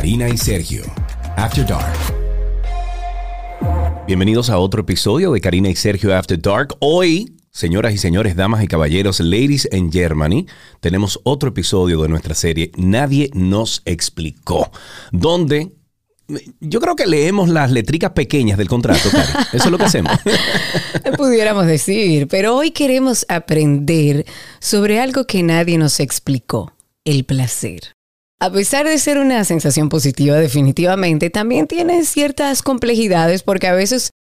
Karina y Sergio, After Dark. Bienvenidos a otro episodio de Karina y Sergio After Dark. Hoy, señoras y señores, damas y caballeros, ladies in Germany, tenemos otro episodio de nuestra serie Nadie nos explicó, donde yo creo que leemos las letricas pequeñas del contrato, Cari. Eso es lo que hacemos. Pudiéramos decir, pero hoy queremos aprender sobre algo que nadie nos explicó, el placer. A pesar de ser una sensación positiva definitivamente, también tiene ciertas complejidades porque a veces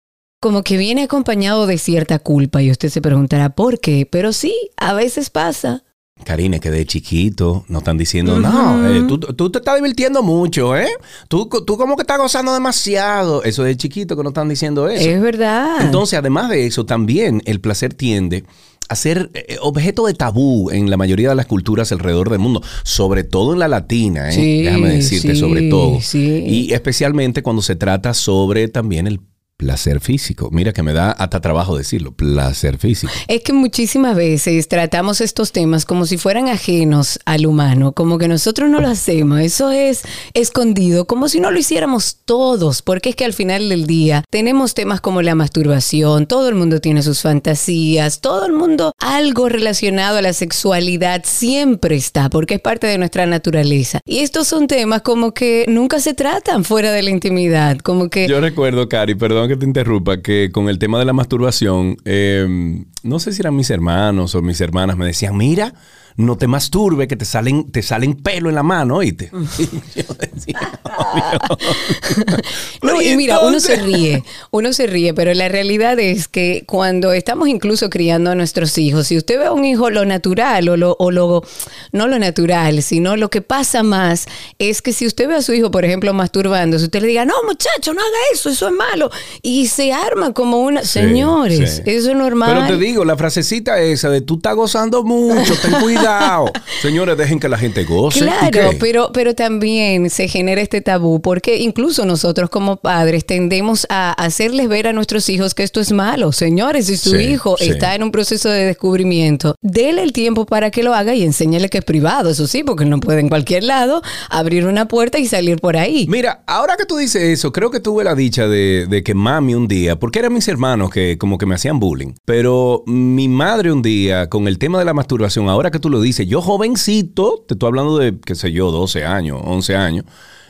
como que viene acompañado de cierta culpa y usted se preguntará por qué, pero sí, a veces pasa. Karine, que de chiquito nos están diciendo, no, eh, tú, tú, te estás divirtiendo mucho, ¿eh? Tú, tú como que estás gozando demasiado. Eso de chiquito que nos están diciendo eso. Es verdad. Entonces, además de eso, también el placer tiende a ser eh, objeto de tabú en la mayoría de las culturas alrededor del mundo, sobre todo en la latina, ¿eh? Sí, déjame decirte, sí, sobre todo. sí. Y especialmente cuando se trata sobre también el placer físico. Mira que me da hasta trabajo decirlo, placer físico. Es que muchísimas veces tratamos estos temas como si fueran ajenos al humano, como que nosotros no lo hacemos, eso es escondido, como si no lo hiciéramos todos, porque es que al final del día tenemos temas como la masturbación, todo el mundo tiene sus fantasías, todo el mundo algo relacionado a la sexualidad siempre está, porque es parte de nuestra naturaleza. Y estos son temas como que nunca se tratan fuera de la intimidad, como que... Yo recuerdo, Cari, perdón que te interrumpa, que con el tema de la masturbación, eh, no sé si eran mis hermanos o mis hermanas, me decían, mira, no te masturbe, que te salen, te salen pelo en la mano, ¿oíste? Y yo decía, No, y mira, uno se ríe, uno se ríe, pero la realidad es que cuando estamos incluso criando a nuestros hijos, si usted ve a un hijo lo natural o lo, o lo, no lo natural, sino lo que pasa más es que si usted ve a su hijo, por ejemplo, masturbando, si usted le diga, no muchacho, no haga eso, eso es malo, y se arma como una, señores, sí. eso es normal. Pero te digo, la frasecita esa de tú estás gozando mucho, ten cuidado. Señores, dejen que la gente goce. ¿Y Claro, pero, pero también se genera este tabú porque incluso nosotros como padres tendemos a hacerles ver a nuestros hijos que esto es malo. Señores, si su Sí, hijo sí. está en un proceso de descubrimiento, dele el tiempo para que lo haga y enséñale que es privado, eso sí, porque no puede en cualquier lado abrir una puerta y salir por ahí. Mira, ahora que tú dices eso, creo que tuve la dicha de, de que mami un día, porque eran mis hermanos que como que me hacían bullying, pero mi madre un día con el tema de la masturbación, ahora que tú lo dices, yo jovencito, te estoy hablando de, qué sé yo, 12 años, 11 años,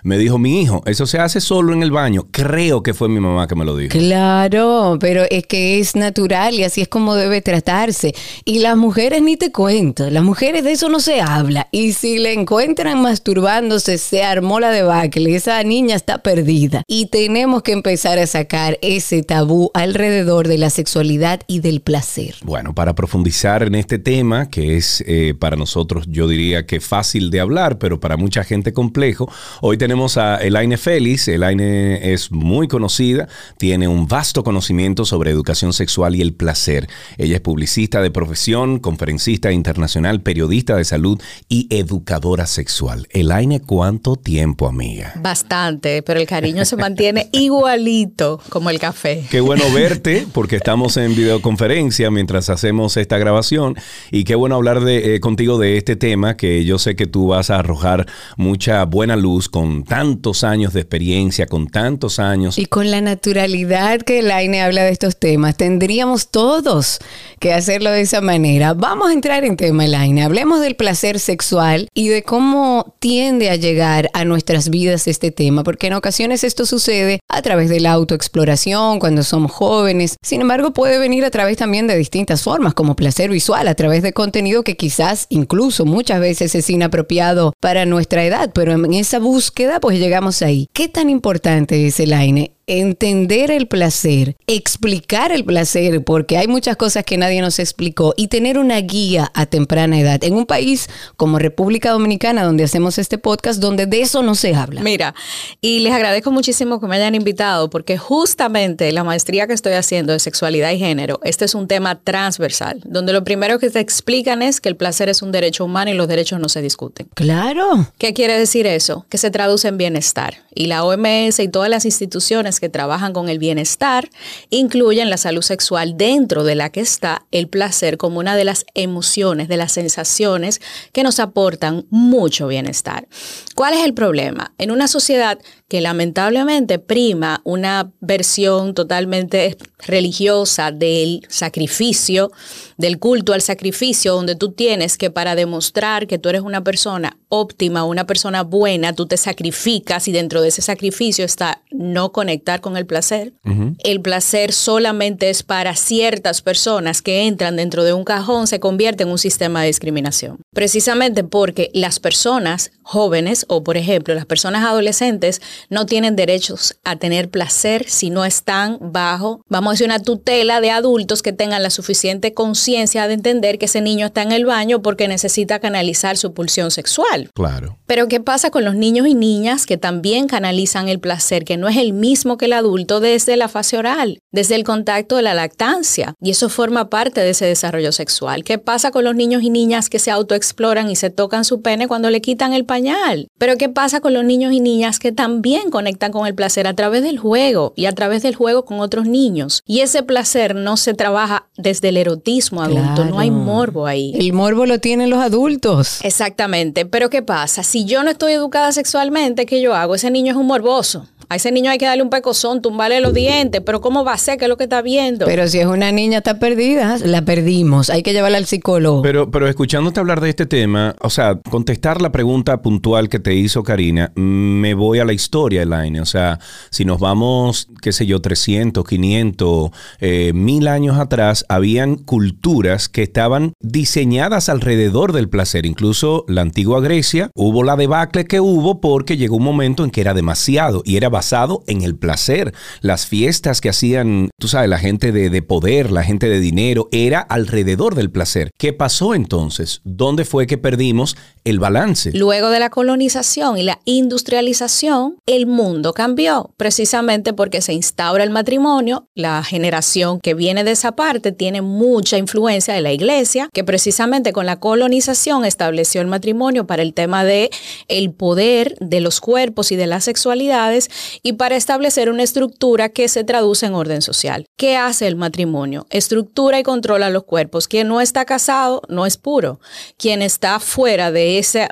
me dijo, mi hijo, eso se hace solo en el baño. Creo que fue mi mamá que me lo dijo. Claro, pero es que es natural y así es como debe tratarse. Y las mujeres ni te cuento, las mujeres de eso no se habla. Y si le encuentran masturbándose, se armó la debacle, esa niña está perdida. Y tenemos que empezar a sacar ese tabú alrededor de la sexualidad y del placer. Bueno, para profundizar en este tema, que es eh, para nosotros, yo diría que fácil de hablar, pero para mucha gente complejo, hoy tenemos a Elaine Félix. Elaine es muy conocida, tiene un vasto conocimiento sobre educación sexual y el placer. Ella es publicista de profesión, conferencista internacional, periodista de salud y educadora sexual. Elaine, ¿cuánto tiempo, amiga? Bastante, pero el cariño se mantiene igualito como el café. Qué bueno verte, porque estamos en videoconferencia mientras hacemos esta grabación. Y qué bueno hablar de, eh, contigo de este tema, que yo sé que tú vas a arrojar mucha buena luz con tantos años de experiencia, con tantos años. Y con la naturalidad que Laine habla de estos temas, tendríamos todos que hacerlo de esa manera. Vamos a entrar en tema, Laine. Hablemos del placer sexual y de cómo tiende a llegar a nuestras vidas este tema, porque en ocasiones esto sucede a través de la autoexploración, cuando somos jóvenes. Sin embargo, puede venir a través también de distintas formas, como placer visual, a través de contenido que quizás incluso muchas veces es inapropiado para nuestra edad, pero en esa búsqueda pues llegamos ahí. ¿Qué tan importante es el AINE? Entender el placer, explicar el placer, porque hay muchas cosas que nadie nos explicó, y tener una guía a temprana edad. En un país como República Dominicana, donde hacemos este podcast, donde de eso no se habla. Mira, y les agradezco muchísimo que me hayan invitado porque justamente la maestría que estoy haciendo de sexualidad y género, este es un tema transversal, donde lo primero que te explican es que el placer es un derecho humano y los derechos no se discuten. Claro. ¿Qué quiere decir eso? Que se traduce en bienestar. Y la OMS y todas las instituciones que trabajan con el bienestar incluyen la salud sexual dentro de la que está el placer como una de las emociones, de las sensaciones que nos aportan mucho bienestar. ¿Cuál es el problema? En una sociedad que lamentablemente prima una versión totalmente religiosa del sacrificio, del culto al sacrificio, donde tú tienes que para demostrar que tú eres una persona óptima, una persona buena, tú te sacrificas y dentro de ese sacrificio está no conectar con el placer. El placer solamente es para ciertas personas que entran dentro de un cajón, se convierte en un sistema de discriminación. Precisamente porque las personas jóvenes o, por ejemplo, las personas adolescentes no tienen derechos a tener placer si no están bajo, vamos a decir, una tutela de adultos que tengan la suficiente conciencia de entender que ese niño está en el baño porque necesita canalizar su pulsión sexual. Claro. Pero ¿qué pasa con los niños y niñas que también canalizan el placer, que no es el mismo que el adulto desde la fase oral, desde el contacto de la lactancia? Y eso forma parte de ese desarrollo sexual. ¿Qué pasa con los niños y niñas que se autoexploran y se tocan su pene cuando le quitan el pañal? Pero ¿qué pasa con los niños y niñas que también conectan con el placer a través del juego y a través del juego con otros niños? Y ese placer no se trabaja desde el erotismo adulto, no hay morbo ahí. El morbo lo tienen los adultos. Exactamente, pero ¿qué pasa? Si yo no estoy educada sexualmente, ¿qué yo hago? Ese niño es un morboso. A ese niño hay que darle un pecozón, tumbarle los dientes, pero ¿cómo va a ser? ¿Qué es lo que está viendo? Pero si es una niña está perdida, la perdimos. Hay que llevarla al psicólogo. Pero, pero escuchándote hablar de este tema, o sea, contestar la pregunta puntual que te hizo Karina, me voy a la historia, Elaine. O sea, si nos vamos, qué sé yo, 300, 500, eh, mil años atrás, habían culturas que estaban diseñadas alrededor del placer. Incluso la antigua Grecia, hubo la debacle que hubo porque llegó un momento en que era demasiado y era basado en el placer. Las fiestas que hacían, tú sabes, la gente de, de, poder, la gente de dinero, era alrededor del placer. ¿Qué pasó entonces? ¿Dónde fue que perdimos el balance? Luego de la colonización y la industrialización, el mundo cambió, precisamente porque se instaura el matrimonio. La generación que viene de esa parte tiene mucha influencia de la iglesia, que precisamente con la colonización estableció el matrimonio para el tema de el poder de los cuerpos y de las sexualidades y para establecer una estructura que se traduce en orden social. ¿Qué hace el matrimonio? Estructura y controla los cuerpos. Quien no está casado no es puro. Quien está fuera de esa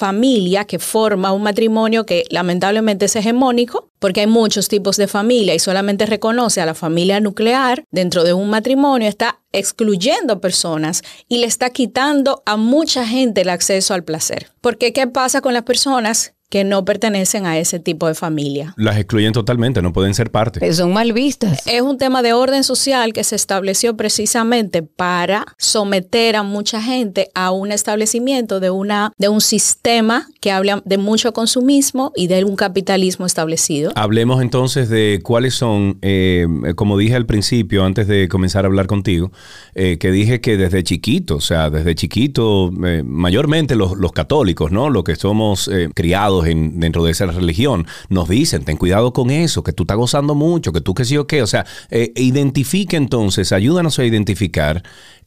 familia que forma un matrimonio que lamentablemente es hegemónico, porque hay muchos tipos de familia y solamente reconoce a la familia nuclear dentro de un matrimonio, está excluyendo personas y le está quitando a mucha gente el acceso al placer. Porque ¿qué pasa con las personas que no pertenecen a ese tipo de familia. Las excluyen totalmente, no pueden ser parte. Pero son mal vistas. Es un tema de orden social que se estableció precisamente para someter a mucha gente a un establecimiento de, una, de un sistema que habla de mucho consumismo y de un capitalismo establecido. Hablemos entonces de cuáles son, eh, como dije al principio, antes de comenzar a hablar contigo, eh, que dije que desde chiquito, o sea, desde chiquito, eh, mayormente los, los, católicos, ¿no? Los que somos criados en, dentro de esa religión, nos dicen, ten cuidado con eso, que tú estás gozando mucho, que tú qué sí o qué. O sea, eh, identifique entonces, ayúdanos a identificar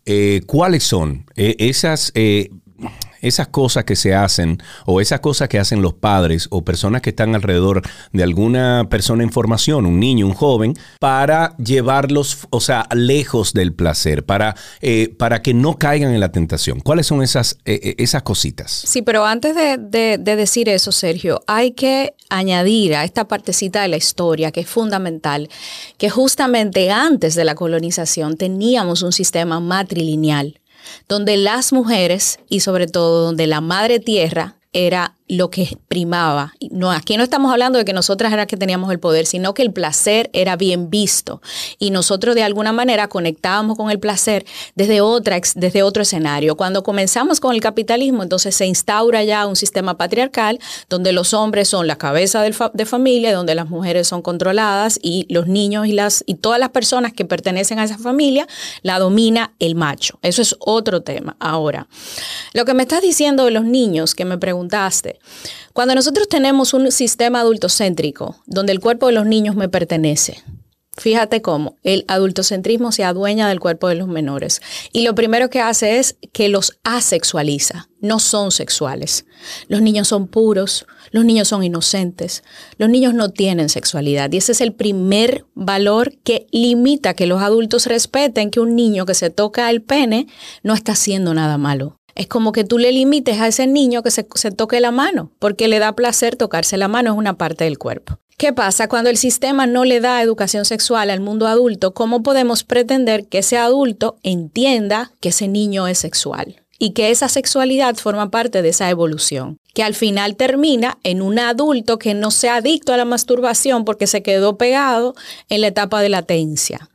eh, cuáles son eh, esas esas cosas que se hacen o esas cosas que hacen los padres o personas que están alrededor de alguna persona en formación, un niño, un joven, para llevarlos, o sea, lejos del placer, para, eh, para que no caigan en la tentación. ¿Cuáles son esas, eh, eh, esas cositas? Sí, pero antes de, de, de decir eso, Sergio, hay que añadir a esta partecita de la historia que es fundamental, que justamente antes de la colonización teníamos un sistema matrilineal donde las mujeres y sobre todo donde la madre tierra era lo que primaba. No, aquí no estamos hablando de que nosotras era que teníamos el poder, sino que el placer era bien visto. Y nosotros de alguna manera conectábamos con el placer desde, otra, desde otro escenario. Cuando comenzamos con el capitalismo, entonces se instaura ya un sistema patriarcal donde los hombres son la cabeza de familia, donde las mujeres son controladas y los niños y, las, y todas las personas que pertenecen a esa familia la domina el macho. Eso es otro tema. Ahora, lo que me estás diciendo de los niños que me preguntaste, cuando nosotros tenemos un sistema adultocéntrico donde el cuerpo de los niños me pertenece, Fíjate cómo el adultocentrismo se adueña del cuerpo de los menores y lo primero que hace es que los asexualiza, no son sexuales. Los niños son puros, los niños son inocentes, los niños no tienen sexualidad y ese es el primer valor que limita que los adultos respeten que un niño que se toca el pene no está haciendo nada malo. Es como que tú le limites a ese niño que se, se, toque la mano, porque le da placer tocarse la mano, es una parte del cuerpo. ¿Qué pasa? Cuando el sistema no le da educación sexual al mundo adulto, ¿cómo podemos pretender que ese adulto entienda que ese niño es sexual? Y que esa sexualidad forma parte de esa evolución, que al final termina en un adulto que no sea adicto a la masturbación porque se quedó pegado en la etapa de latencia,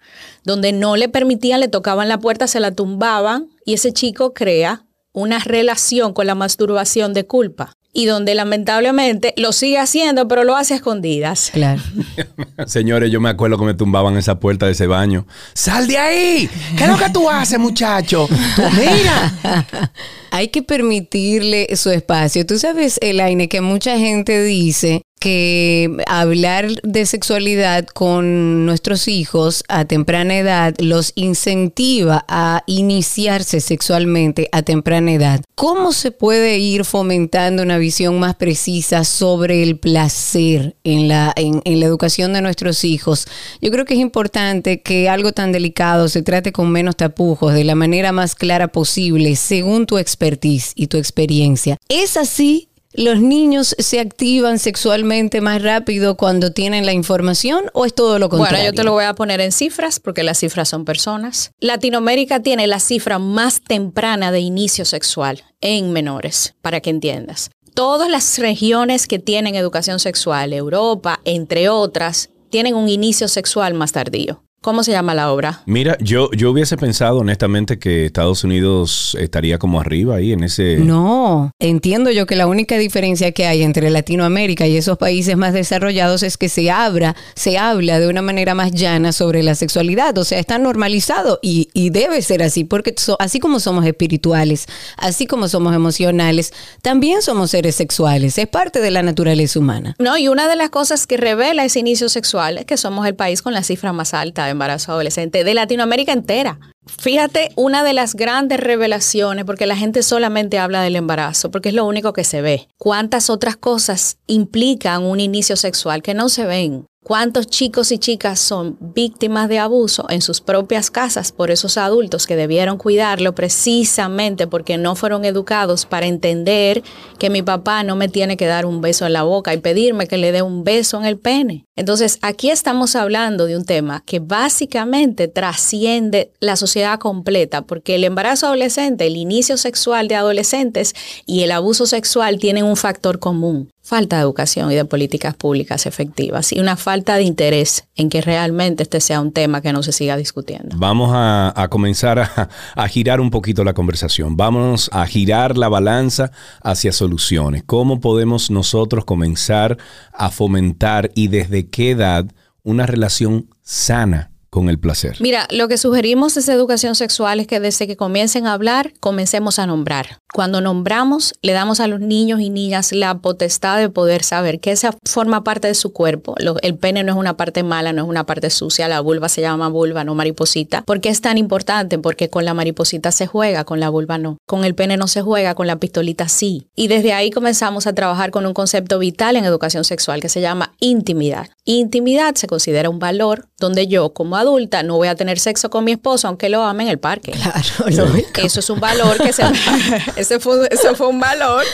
donde no le permitían, le tocaban la puerta, se la tumbaban y ese chico crea una relación con la masturbación de culpa y donde lamentablemente lo sigue haciendo, pero lo hace a escondidas. Claro. Señores, yo me acuerdo que me tumbaban esa puerta de ese baño. ¡Sal de ahí! ¿Qué es lo que tú haces, muchacho? ¡Tú mira! Hay que permitirle su espacio. Tú sabes, Elaine, que mucha gente dice que hablar de sexualidad con nuestros hijos a temprana edad los incentiva a iniciarse sexualmente a temprana edad. ¿Cómo se puede ir fomentando una visión más precisa sobre el placer en la, en, la educación de nuestros hijos? Yo creo que es importante que algo tan delicado se trate con menos tapujos, de la manera más clara posible, según tu expertise y tu experiencia. ¿Es así ¿Los niños se activan sexualmente más rápido cuando tienen la información o es todo lo contrario? Bueno, yo te lo voy a poner en cifras porque las cifras son personas. Latinoamérica tiene la cifra más temprana de inicio sexual en menores, para que entiendas. Todas las regiones que tienen educación sexual, Europa, entre otras, tienen un inicio sexual más tardío. ¿Cómo se llama la obra? Mira, yo, yo hubiese pensado honestamente que Estados Unidos estaría como arriba ahí en ese... No, entiendo yo que la única diferencia que hay entre Latinoamérica y esos países más desarrollados es que se abra, se habla de una manera más llana sobre la sexualidad, o sea, está normalizado y, y debe ser así, porque so, así como somos espirituales, así como somos emocionales, también somos seres sexuales, es parte de la naturaleza humana. No, y una de las cosas que revela ese inicio sexual es que somos el país con la cifra más alta embarazo adolescente de Latinoamérica entera. Fíjate, una de las grandes revelaciones, porque la gente solamente habla del embarazo, porque es lo único que se ve. ¿Cuántas otras cosas implican un inicio sexual que no se ven? ¿Cuántos chicos y chicas son víctimas de abuso en sus propias casas por esos adultos que debieron cuidarlo precisamente porque no fueron educados para entender que mi papá no me tiene que dar un beso en la boca y pedirme que le dé un beso en el pene? Entonces, aquí estamos hablando de un tema que básicamente trasciende la sociedad completa, porque el embarazo adolescente, el inicio sexual de adolescentes y el abuso sexual tienen un factor común falta de educación y de políticas públicas efectivas y una falta de interés en que realmente este sea un tema que no se siga discutiendo. Vamos a, comenzar a, a, girar un poquito la conversación. Vamos a girar la balanza hacia soluciones. ¿Cómo podemos nosotros comenzar a fomentar y desde qué edad una relación sana con el placer? Mira, lo que sugerimos desde educación sexual es que desde que comiencen a hablar, comencemos a nombrar. Cuando nombramos, le damos a los niños y niñas la potestad de poder saber que esa forma parte de su cuerpo. el pene no es una parte mala, no es una parte sucia, la vulva se llama vulva, no mariposita. ¿Por qué es tan importante? Porque con la mariposita se juega, con la vulva no. Con el pene no se juega, con la pistolita sí. Y desde ahí comenzamos a trabajar con un concepto vital en educación sexual que se llama intimidad. Intimidad se considera un valor donde yo como adulta no voy a tener sexo con mi esposo aunque lo ame en el parque. Claro, lógico. Eso es un valor que se ese fue, eso fue un valor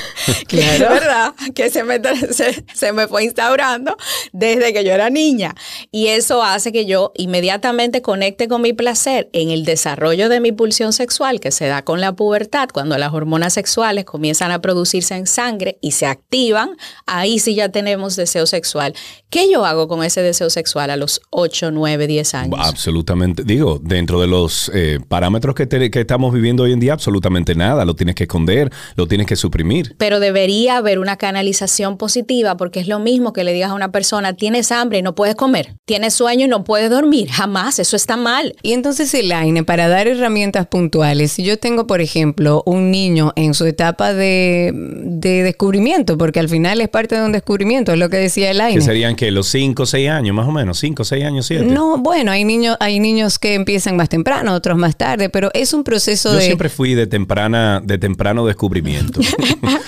que es verdad que se me, se, se me fue instaurando desde que yo era niña y eso hace que yo inmediatamente conecte con mi placer en el desarrollo de mi pulsión sexual que se da con la pubertad cuando las hormonas sexuales comienzan a producirse en sangre y se activan ahí sí ya tenemos deseo sexual ¿qué yo hago con ese deseo sexual a los 8, 9, 10 años? Absolutamente, digo, dentro de los eh, parámetros que, te, que, estamos viviendo hoy en día, absolutamente nada, lo tienes que esconder, lo tienes que suprimir. Pero debería haber una canalización positiva porque es lo mismo que le digas a una persona, tienes hambre y no puedes comer, tienes sueño y no puedes dormir, jamás, eso está mal. Y entonces, Elaine, para dar herramientas puntuales, si yo tengo, por ejemplo, un niño en su etapa de, de descubrimiento, porque al final es parte de un descubrimiento, es lo que decía Elaine. Que serían que los 5 o 6 años, más o menos, 5 o 6 años, 7. No, bueno, hay niños, hay niños que empiezan más temprano, otros más tarde, pero es un proceso Yo de. siempre fui de temprana, de temprano descubrimiento.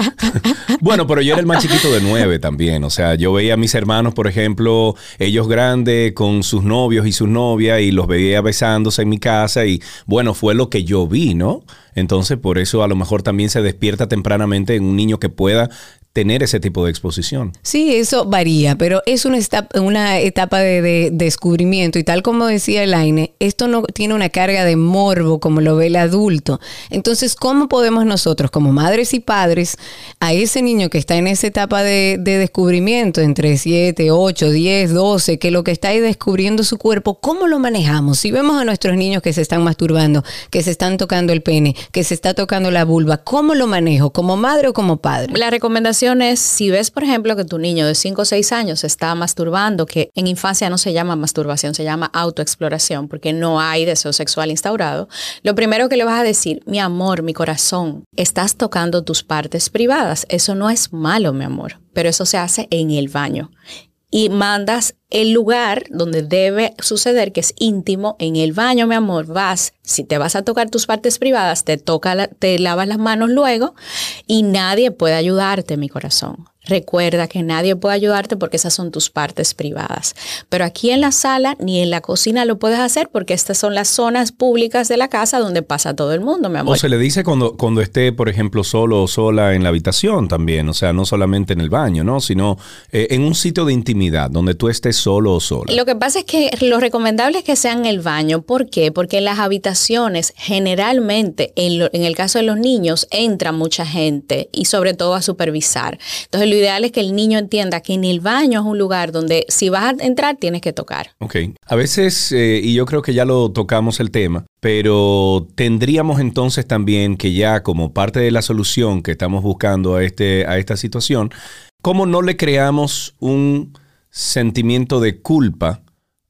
bueno, pero yo era el más chiquito de nueve también. O sea, yo veía a mis hermanos, por ejemplo, ellos grandes con sus novios y sus novias, y los veía besándose en mi casa. Y bueno, fue lo que yo vi, ¿no? Entonces, por eso a lo mejor también se despierta tempranamente en un niño que pueda tener ese tipo de exposición. Sí, eso varía, pero es una etapa, una etapa de, de descubrimiento y tal como decía Elaine, esto no tiene una carga de morbo como lo ve el adulto. Entonces, ¿cómo podemos nosotros como madres y padres a ese niño que está en esa etapa de, de descubrimiento entre 7, 8, 10, 12, que lo que está ahí descubriendo su cuerpo, ¿cómo lo manejamos? Si vemos a nuestros niños que se están masturbando, que se están tocando el pene, que se está tocando la vulva, ¿cómo lo manejo? ¿Como madre o como padre? La recomendación si ves, por ejemplo, que tu niño de 5 o 6 años está masturbando, que en infancia no se llama masturbación, se llama autoexploración, porque no hay deseo sexual instaurado, lo primero que le vas a decir, mi amor, mi corazón, estás tocando tus partes privadas. Eso no es malo, mi amor, pero eso se hace en el baño. Y mandas el lugar donde debe suceder, que es íntimo, en el baño, mi amor, vas, si te vas a tocar tus partes privadas, te toca, te lavas las manos luego y nadie puede ayudarte, mi corazón. Recuerda que nadie puede ayudarte porque esas son tus partes privadas. Pero aquí en la sala ni en la cocina lo puedes hacer porque estas son las zonas públicas de la casa donde pasa todo el mundo, mi amor. O se le dice cuando, cuando esté, por ejemplo, solo o sola en la habitación también. O sea, no solamente en el baño, ¿no? Sino eh, en un sitio de intimidad donde tú estés solo o sola. Lo que pasa es que lo recomendable es que sea en el baño. ¿Por qué? Porque en las habitaciones, generalmente, en, lo- en el caso de los niños, entra mucha gente y sobre todo a supervisar. Entonces, lo ideal es que el niño entienda que en el baño es un lugar donde si vas a entrar, tienes que tocar. Ok. A veces, eh, y yo creo que ya lo tocamos el tema, pero tendríamos entonces también que ya como parte de la solución que estamos buscando a, este, a esta situación, ¿cómo no le creamos un sentimiento de culpa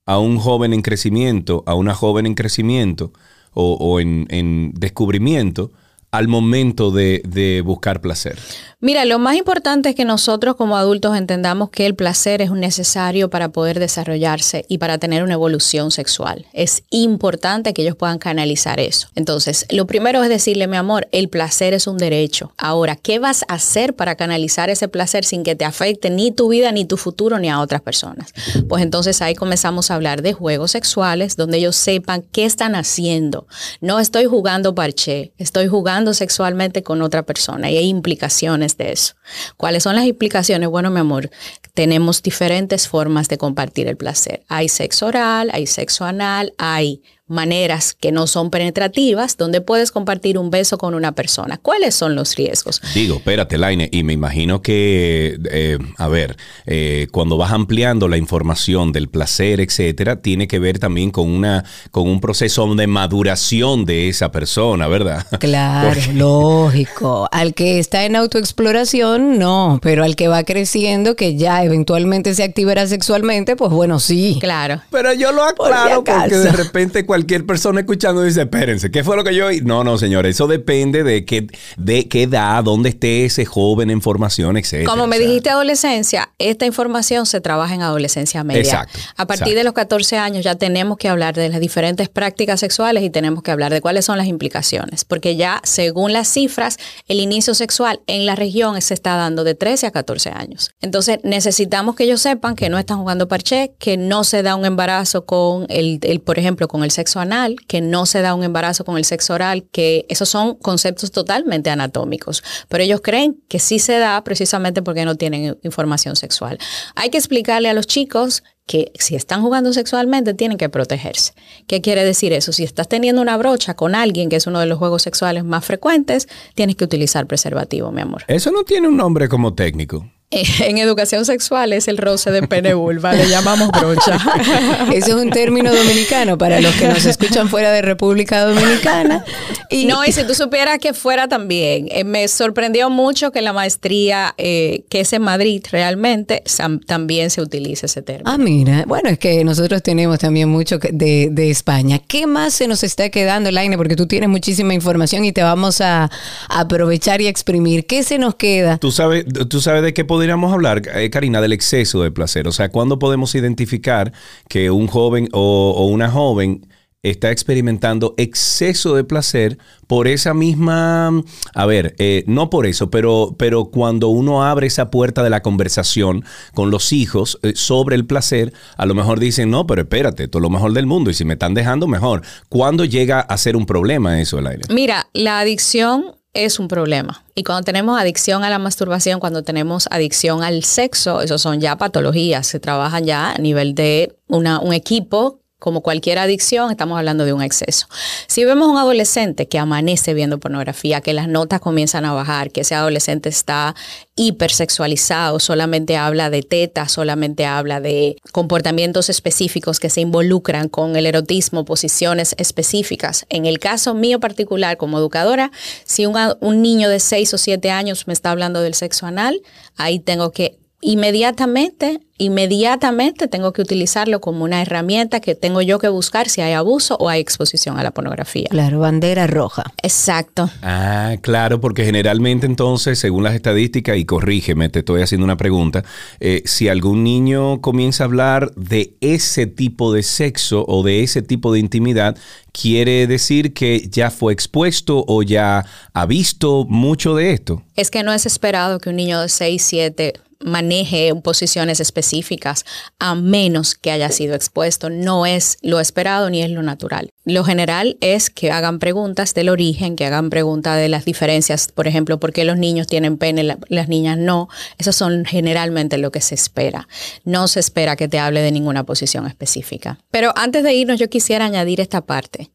a un joven en crecimiento, a una joven en crecimiento o, en descubrimiento al momento de, de buscar placer? Mira, lo más importante es que nosotros como adultos entendamos que el placer es necesario para poder desarrollarse y para tener una evolución sexual. Es importante que ellos puedan canalizar eso. Entonces, lo primero es decirle, mi amor, el placer es un derecho. Ahora, ¿qué vas a hacer para canalizar ese placer sin que te afecte ni tu vida, ni tu futuro, ni a otras personas? Pues entonces ahí comenzamos a hablar de juegos sexuales donde ellos sepan qué están haciendo. No estoy jugando parché, estoy jugando sexualmente con otra persona y hay implicaciones de eso. ¿Cuáles son las implicaciones? Bueno, mi amor, tenemos diferentes formas de compartir el placer. Hay sexo oral, hay sexo anal, hay maneras que no son penetrativas donde puedes compartir un beso con una persona. ¿Cuáles son los riesgos? Digo, espérate, Laine, y me imagino que, eh, a ver, eh, cuando vas ampliando la información del placer, etcétera, tiene que ver también con una, con un proceso de maduración de esa persona, ¿verdad? Claro, Porque- lógico. Al que está en autoexploración, no, pero al que va creciendo, que ya eventualmente se activará sexualmente, pues bueno, sí. Claro. Pero yo lo Por si aclaro porque de repente cualquier persona escuchando dice, espérense, ¿qué fue lo que yo oí? No, no, señores, eso depende de qué, de qué edad, dónde esté ese joven en formación, etcétera. Como me dijiste adolescencia, esta información se trabaja en adolescencia media. Exacto, A partir exacto. de los 14 años ya tenemos que hablar de las diferentes prácticas sexuales y tenemos que hablar de cuáles son las implicaciones, porque ya según las cifras, el inicio sexual en la región se está dando de 13 a 14 años. Entonces necesitamos que ellos sepan que no están jugando parché, que no se da un embarazo con el, el, por ejemplo, con el sexo anal, que no se da un embarazo con el sexo oral, que esos son conceptos totalmente anatómicos, pero ellos creen que sí se da precisamente porque no tienen información sexual. Hay que explicarle a los chicos que si están jugando sexualmente tienen que protegerse. ¿Qué quiere decir eso? Si estás teniendo una brocha con alguien, que es uno de los juegos sexuales más frecuentes, tienes que utilizar preservativo, mi amor. Eso no tiene un nombre como técnico. En educación sexual es el roce de pene vulva, le llamamos brocha. Ese es un término dominicano para los que nos escuchan fuera de República Dominicana. Y, No, y si tú supieras que fuera también, eh, me sorprendió mucho que la maestría, eh, que es en Madrid realmente, también se utiliza ese término. Ah, mira, bueno, es que nosotros tenemos también mucho de, de España. ¿Qué más se nos está quedando, Laine? Porque tú tienes muchísima información y te vamos a, a aprovechar y exprimir. ¿Qué se nos queda? ¿Tú sabes, ¿Tú sabes de qué podríamos hablar, eh, Karina, del exceso de placer? O sea, ¿cuándo podemos identificar que un joven o, una joven está experimentando exceso de placer por esa misma, a ver, eh, no por eso, pero, pero cuando uno abre esa puerta de la conversación con los hijos eh, sobre el placer, a lo mejor dicen, no, pero espérate, esto es lo mejor del mundo y si me están dejando, mejor. ¿Cuándo llega a ser un problema eso, el aire? Mira, la adicción es un problema. Y cuando tenemos adicción a la masturbación, cuando tenemos adicción al sexo, eso son ya patologías, se trabajan ya a nivel de una, un equipo como cualquier adicción, estamos hablando de un exceso. Si vemos un adolescente que amanece viendo pornografía, que las notas comienzan a bajar, que ese adolescente está hipersexualizado, solamente habla de tetas, solamente habla de comportamientos específicos que se involucran con el erotismo, posiciones específicas. En el caso mío particular como educadora, si un, niño de 6 o 7 años me está hablando del sexo anal, ahí tengo que inmediatamente, inmediatamente tengo que utilizarlo como una herramienta que tengo yo que buscar si hay abuso o hay exposición a la pornografía. Claro, bandera roja. Exacto. Ah, claro, porque generalmente entonces, según las estadísticas, y corrígeme, te estoy haciendo una pregunta, eh, si algún niño comienza a hablar de ese tipo de sexo o de ese tipo de intimidad, quiere decir que ya fue expuesto o ya ha visto mucho de esto. Es que no es esperado que un niño de 6, 7 maneje posiciones específicas a menos que haya sido expuesto. No es lo esperado ni es lo natural. Lo general es que hagan preguntas del origen, que hagan preguntas de las diferencias, por ejemplo, por qué los niños tienen pene, las niñas no. Esas son generalmente lo que se espera. No se espera que te hable de ninguna posición específica. Pero antes de irnos, yo quisiera añadir esta parte.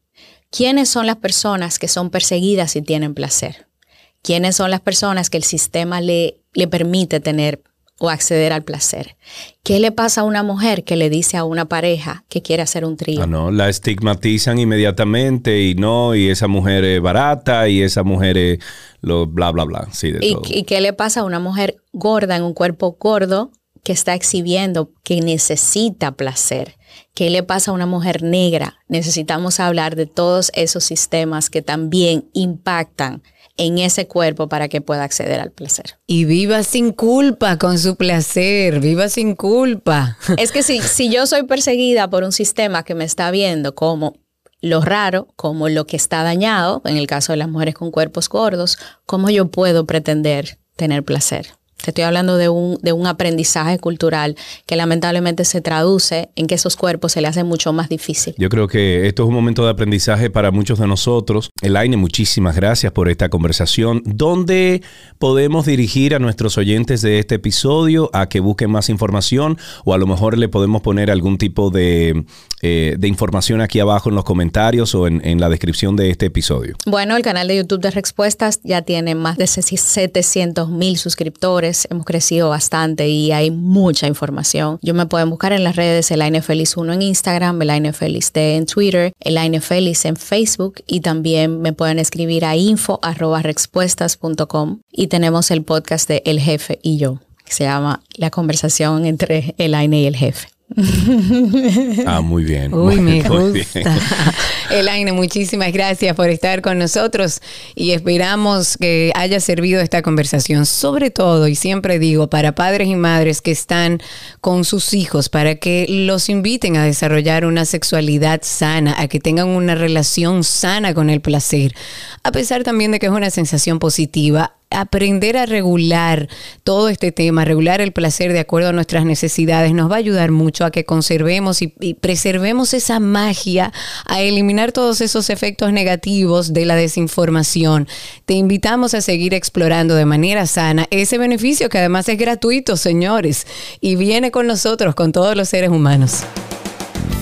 ¿Quiénes son las personas que son perseguidas y tienen placer? ¿Quiénes son las personas que el sistema le, le permite tener o acceder al placer. ¿Qué le pasa a una mujer que le dice a una pareja que quiere hacer un trío? Ah, no, la estigmatizan inmediatamente y no, y esa mujer es barata y esa mujer es lo bla, bla, bla. Sí, de ¿Y, todo. ¿Y qué le pasa a una mujer gorda en un cuerpo gordo que está exhibiendo que necesita placer? ¿Qué le pasa a una mujer negra? Necesitamos hablar de todos esos sistemas que también impactan en ese cuerpo para que pueda acceder al placer. Y viva sin culpa con su placer, viva sin culpa. Es que si, si yo soy perseguida por un sistema que me está viendo como lo raro, como lo que está dañado, en el caso de las mujeres con cuerpos gordos, ¿cómo yo puedo pretender tener placer? Te estoy hablando de un, de un aprendizaje cultural que lamentablemente se traduce en que esos cuerpos se le hacen mucho más difícil. Yo creo que esto es un momento de aprendizaje para muchos de nosotros. Elaine, muchísimas gracias por esta conversación. ¿Dónde podemos dirigir a nuestros oyentes de este episodio a que busquen más información o a lo mejor le podemos poner algún tipo de, eh, de información aquí abajo en los comentarios o en, en, la descripción de este episodio? Bueno, el canal de YouTube de Respuestas ya tiene más de 700 mil suscriptores hemos crecido bastante y hay mucha información. Yo me pueden buscar en las redes Elaine Feliz 1 en Instagram, Elaine Feliz T en Twitter, Elaine Feliz en Facebook y también me pueden escribir a info y tenemos el podcast de El Jefe y yo, que se llama La conversación entre Elaine y el jefe. Ah, muy bien. Uy, me gusta. Elaine, muchísimas gracias por estar con nosotros y esperamos que haya servido esta conversación, sobre todo, y siempre digo, para padres y madres que están con sus hijos, para que los inviten a desarrollar una sexualidad sana, a que tengan una relación sana con el placer, a pesar también de que es una sensación positiva aprender a regular todo este tema, regular el placer de acuerdo a nuestras necesidades, nos va a ayudar mucho a que conservemos y, y, preservemos esa magia, a eliminar todos esos efectos negativos de la desinformación. Te invitamos a seguir explorando de manera sana ese beneficio que además es gratuito, señores, y viene con nosotros, con todos los seres humanos.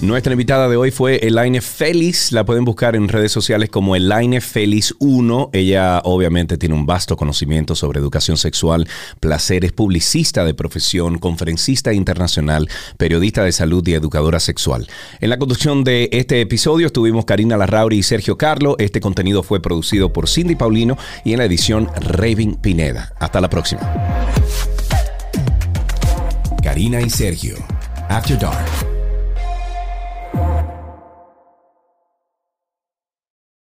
Nuestra invitada de hoy fue Elaine Félix. La pueden buscar en redes sociales como Elaine Félix 1. Ella obviamente tiene un vasto conocimiento sobre educación sexual, placer, es publicista de profesión, conferencista internacional, periodista de salud y educadora sexual. En la conducción de este episodio estuvimos Karina Larrauri y Sergio Carlo. Este contenido fue producido por Cindy Paulino y en la edición Raven Pineda. Hasta la próxima. Karina y Sergio. After Dark.